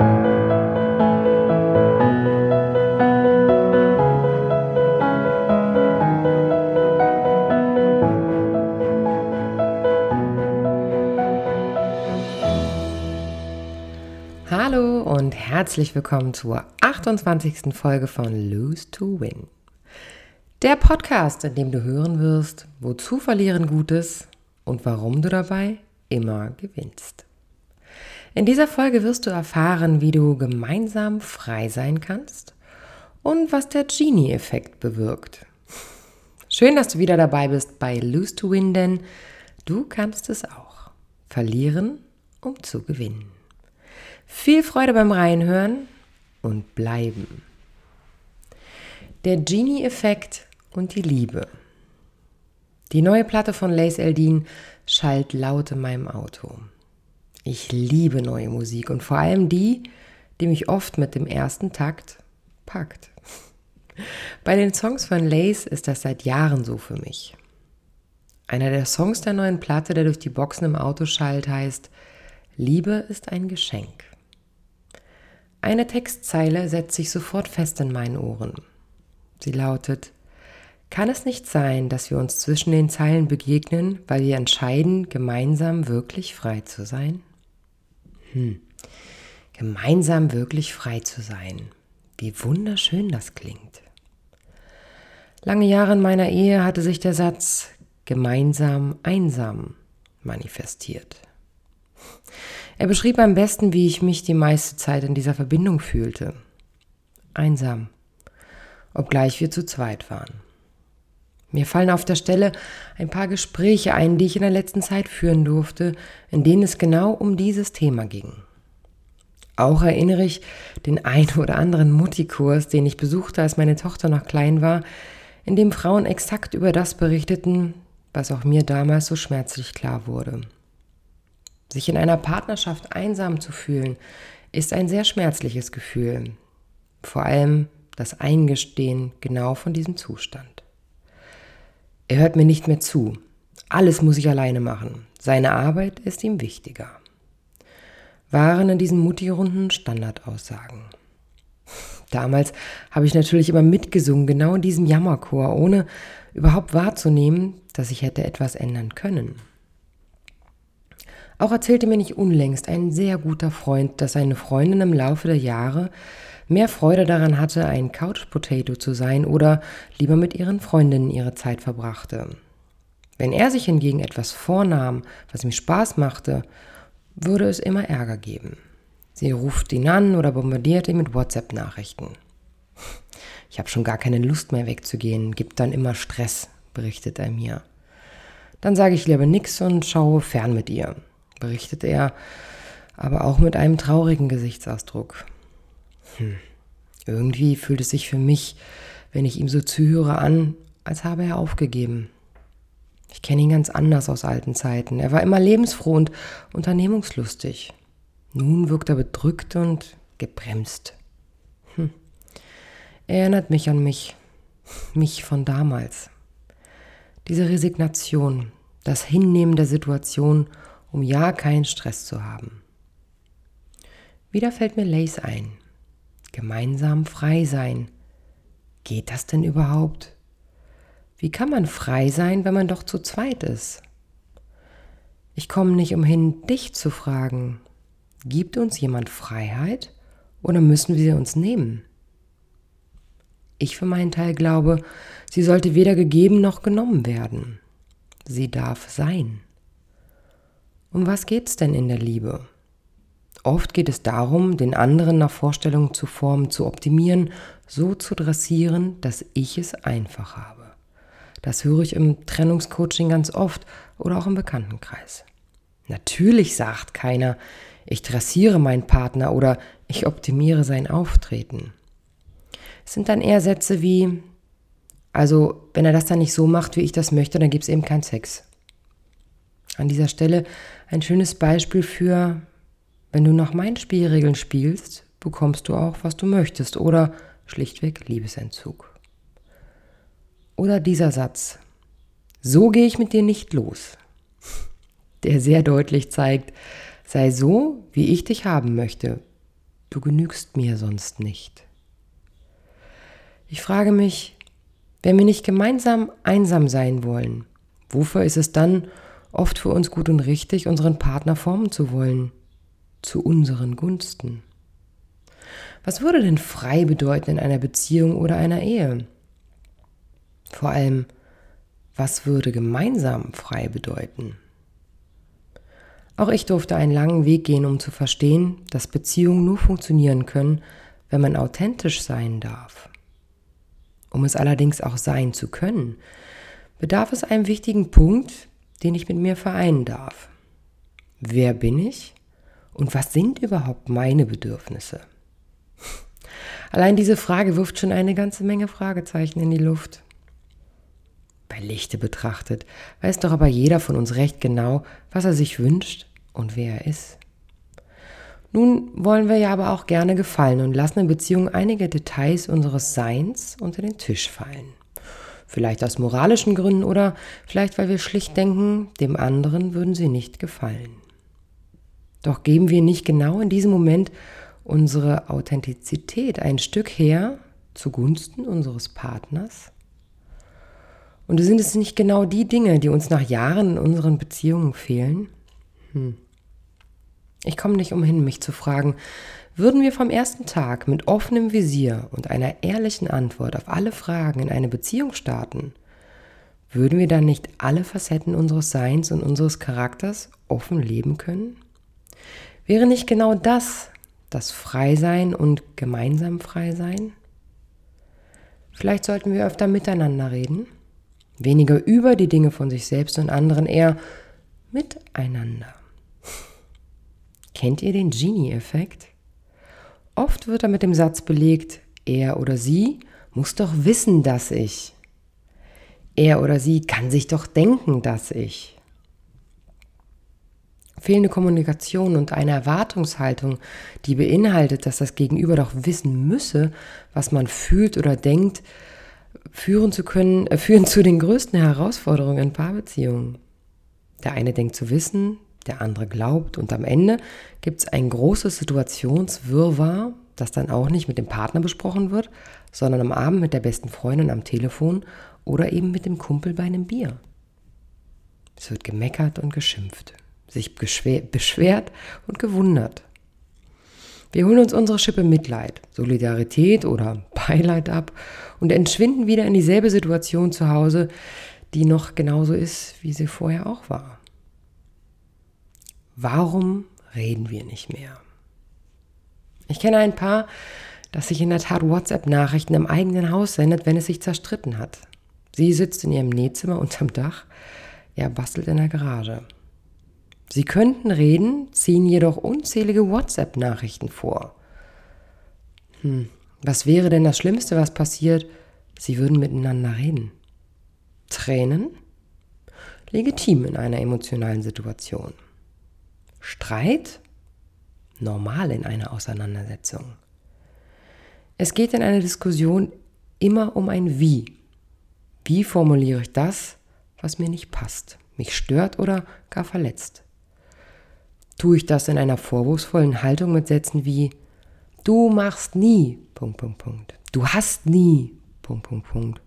Hallo und herzlich willkommen zur 28. Folge von Lose to Win. Der Podcast, in dem du hören wirst, wozu verlieren Gutes und warum du dabei immer gewinnst. In dieser Folge wirst du erfahren, wie du gemeinsam frei sein kannst und was der Genie-Effekt bewirkt. Schön, dass du wieder dabei bist bei Lose to Win, denn du kannst es auch. Verlieren, um zu gewinnen. Viel Freude beim Reinhören und bleiben. Der Genie-Effekt und die Liebe. Die neue Platte von Lace Eldin schallt laut in meinem Auto. Ich liebe neue Musik und vor allem die, die mich oft mit dem ersten Takt packt. Bei den Songs von Lace ist das seit Jahren so für mich. Einer der Songs der neuen Platte, der durch die Boxen im Auto schallt, heißt Liebe ist ein Geschenk. Eine Textzeile setzt sich sofort fest in meinen Ohren. Sie lautet, kann es nicht sein, dass wir uns zwischen den Zeilen begegnen, weil wir entscheiden, gemeinsam wirklich frei zu sein? Hm. Gemeinsam wirklich frei zu sein. Wie wunderschön das klingt. Lange Jahre in meiner Ehe hatte sich der Satz gemeinsam einsam manifestiert. Er beschrieb am besten, wie ich mich die meiste Zeit in dieser Verbindung fühlte. Einsam, obgleich wir zu zweit waren. Mir fallen auf der Stelle ein paar Gespräche ein, die ich in der letzten Zeit führen durfte, in denen es genau um dieses Thema ging. Auch erinnere ich den ein oder anderen Mutti-Kurs, den ich besuchte, als meine Tochter noch klein war, in dem Frauen exakt über das berichteten, was auch mir damals so schmerzlich klar wurde. Sich in einer Partnerschaft einsam zu fühlen, ist ein sehr schmerzliches Gefühl. Vor allem das Eingestehen genau von diesem Zustand. Er hört mir nicht mehr zu. Alles muss ich alleine machen. Seine Arbeit ist ihm wichtiger. Waren in diesen Mutti-Runden Standardaussagen. Damals habe ich natürlich immer mitgesungen, genau in diesem Jammerchor, ohne überhaupt wahrzunehmen, dass ich hätte etwas ändern können. Auch erzählte mir nicht unlängst ein sehr guter Freund, dass seine Freundin im Laufe der Jahre mehr Freude daran hatte, ein Couch Potato zu sein oder lieber mit ihren Freundinnen ihre Zeit verbrachte. Wenn er sich hingegen etwas vornahm, was ihm Spaß machte, würde es immer Ärger geben. Sie ruft ihn an oder bombardiert ihn mit WhatsApp-Nachrichten. Ich habe schon gar keine Lust mehr wegzugehen, gibt dann immer Stress, berichtet er mir. Dann sage ich lieber nix und schaue fern mit ihr berichtet er, aber auch mit einem traurigen Gesichtsausdruck. Hm. Irgendwie fühlt es sich für mich, wenn ich ihm so zuhöre, an, als habe er aufgegeben. Ich kenne ihn ganz anders aus alten Zeiten. Er war immer lebensfroh und unternehmungslustig. Nun wirkt er bedrückt und gebremst. Hm. Er erinnert mich an mich, mich von damals. Diese Resignation, das Hinnehmen der Situation um ja keinen Stress zu haben. Wieder fällt mir Lace ein. Gemeinsam frei sein. Geht das denn überhaupt? Wie kann man frei sein, wenn man doch zu zweit ist? Ich komme nicht umhin, dich zu fragen. Gibt uns jemand Freiheit oder müssen wir sie uns nehmen? Ich für meinen Teil glaube, sie sollte weder gegeben noch genommen werden. Sie darf sein. Um was geht's denn in der Liebe? Oft geht es darum, den anderen nach Vorstellungen zu formen, zu optimieren, so zu dressieren, dass ich es einfach habe. Das höre ich im Trennungscoaching ganz oft oder auch im Bekanntenkreis. Natürlich sagt keiner, ich dressiere meinen Partner oder ich optimiere sein Auftreten. Es sind dann eher Sätze wie, also wenn er das dann nicht so macht, wie ich das möchte, dann gibt es eben keinen Sex. An dieser Stelle ein schönes Beispiel für, wenn du nach meinen Spielregeln spielst, bekommst du auch, was du möchtest oder schlichtweg Liebesentzug. Oder dieser Satz, so gehe ich mit dir nicht los, der sehr deutlich zeigt, sei so, wie ich dich haben möchte, du genügst mir sonst nicht. Ich frage mich, wenn wir nicht gemeinsam einsam sein wollen, wofür ist es dann oft für uns gut und richtig, unseren Partner formen zu wollen? Zu unseren Gunsten. Was würde denn frei bedeuten in einer Beziehung oder einer Ehe? Vor allem, was würde gemeinsam frei bedeuten? Auch ich durfte einen langen Weg gehen, um zu verstehen, dass Beziehungen nur funktionieren können, wenn man authentisch sein darf. Um es allerdings auch sein zu können, bedarf es einem wichtigen Punkt, den ich mit mir vereinen darf. Wer bin ich und was sind überhaupt meine Bedürfnisse? Allein diese Frage wirft schon eine ganze Menge Fragezeichen in die Luft. Bei Lichte betrachtet weiß doch aber jeder von uns recht genau, was er sich wünscht und wer er ist. Nun wollen wir ja aber auch gerne gefallen und lassen in Beziehungen einige Details unseres Seins unter den Tisch fallen. Vielleicht aus moralischen Gründen oder vielleicht weil wir schlicht denken, dem anderen würden sie nicht gefallen. Doch geben wir nicht genau in diesem Moment unsere Authentizität ein Stück her zugunsten unseres Partners? Und sind es nicht genau die Dinge, die uns nach Jahren in unseren Beziehungen fehlen? Hm. Ich komme nicht umhin, mich zu fragen, würden wir vom ersten Tag mit offenem Visier und einer ehrlichen Antwort auf alle Fragen in eine Beziehung starten, würden wir dann nicht alle Facetten unseres Seins und unseres Charakters offen leben können? Wäre nicht genau das das Freisein und gemeinsam Freisein? Vielleicht sollten wir öfter miteinander reden, weniger über die Dinge von sich selbst und anderen, eher miteinander. Kennt ihr den Genie-Effekt? Oft wird er mit dem Satz belegt, er oder sie muss doch wissen, dass ich. Er oder sie kann sich doch denken, dass ich. Fehlende Kommunikation und eine Erwartungshaltung, die beinhaltet, dass das Gegenüber doch wissen müsse, was man fühlt oder denkt, führen zu können, äh, führen zu den größten Herausforderungen in Paarbeziehungen. Der eine denkt zu wissen, der andere glaubt und am Ende gibt es ein großes Situationswirrwarr, das dann auch nicht mit dem Partner besprochen wird, sondern am Abend mit der besten Freundin am Telefon oder eben mit dem Kumpel bei einem Bier. Es wird gemeckert und geschimpft sich beschwert und gewundert. Wir holen uns unsere Schippe Mitleid, Solidarität oder Beileid ab und entschwinden wieder in dieselbe Situation zu Hause, die noch genauso ist, wie sie vorher auch war. Warum reden wir nicht mehr? Ich kenne ein Paar, das sich in der Tat WhatsApp-Nachrichten im eigenen Haus sendet, wenn es sich zerstritten hat. Sie sitzt in ihrem Nähzimmer unterm Dach, er bastelt in der Garage. Sie könnten reden, ziehen jedoch unzählige WhatsApp-Nachrichten vor. Hm, was wäre denn das Schlimmste, was passiert? Sie würden miteinander reden. Tränen? Legitim in einer emotionalen Situation. Streit? Normal in einer Auseinandersetzung. Es geht in einer Diskussion immer um ein Wie. Wie formuliere ich das, was mir nicht passt, mich stört oder gar verletzt? Tue ich das in einer vorwurfsvollen Haltung mit Sätzen wie Du machst nie, Punkt, Punkt, Punkt. Du hast nie, Punkt, Punkt, Punkt.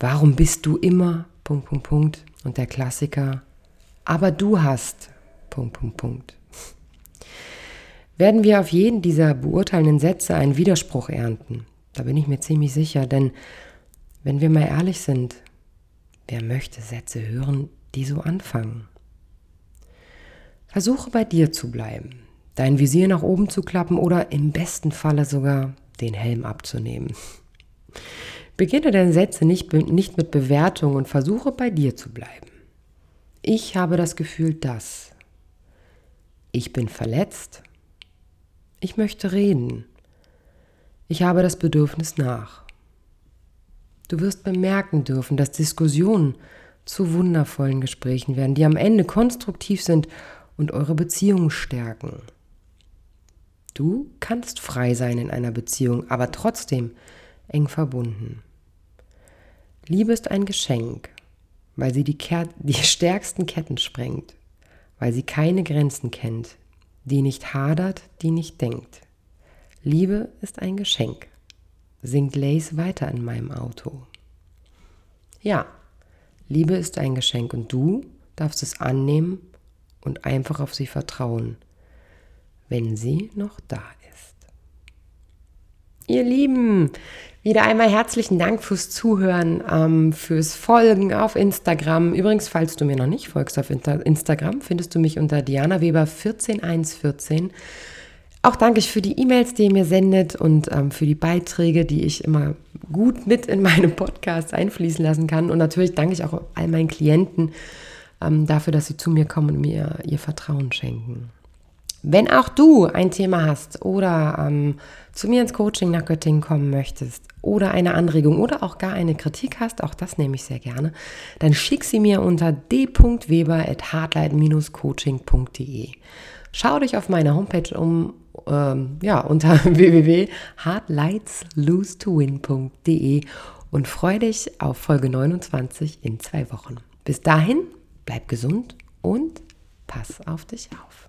Warum bist du immer, Punkt, Punkt, Punkt. Und der Klassiker, aber du hast, Punkt, Punkt, Punkt. Werden wir auf jeden dieser beurteilenden Sätze einen Widerspruch ernten? Da bin ich mir ziemlich sicher, denn wenn wir mal ehrlich sind, wer möchte Sätze hören, die so anfangen? Versuche bei dir zu bleiben, dein Visier nach oben zu klappen oder im besten Falle sogar den Helm abzunehmen. Beginne deine Sätze nicht, nicht mit Bewertung und versuche bei dir zu bleiben. Ich habe das Gefühl, dass. Ich bin verletzt. Ich möchte reden. Ich habe das Bedürfnis nach. Du wirst bemerken dürfen, dass Diskussionen zu wundervollen Gesprächen werden, die am Ende konstruktiv sind und eure Beziehung stärken. Du kannst frei sein in einer Beziehung, aber trotzdem eng verbunden. Liebe ist ein Geschenk, weil sie die, die stärksten Ketten sprengt, weil sie keine Grenzen kennt, die nicht hadert, die nicht denkt. Liebe ist ein Geschenk, singt Lace weiter in meinem Auto. Ja, Liebe ist ein Geschenk und du darfst es annehmen und einfach auf sie vertrauen, wenn sie noch da ist. Ihr Lieben, wieder einmal herzlichen Dank fürs Zuhören, ähm, fürs Folgen auf Instagram. Übrigens, falls du mir noch nicht folgst auf Instagram, findest du mich unter Diana Weber 14114. Auch danke ich für die E-Mails, die ihr mir sendet und ähm, für die Beiträge, die ich immer gut mit in meine Podcasts einfließen lassen kann. Und natürlich danke ich auch all meinen Klienten ähm, dafür, dass sie zu mir kommen und mir ihr Vertrauen schenken. Wenn auch du ein Thema hast oder ähm, zu mir ins Coaching nach Göttingen kommen möchtest oder eine Anregung oder auch gar eine Kritik hast, auch das nehme ich sehr gerne, dann schick sie mir unter d.weber.hardlight-coaching.de. Schau dich auf meiner Homepage um, ähm, ja, unter www.hardlightslose2win.de und freue dich auf Folge 29 in zwei Wochen. Bis dahin, bleib gesund und pass auf dich auf.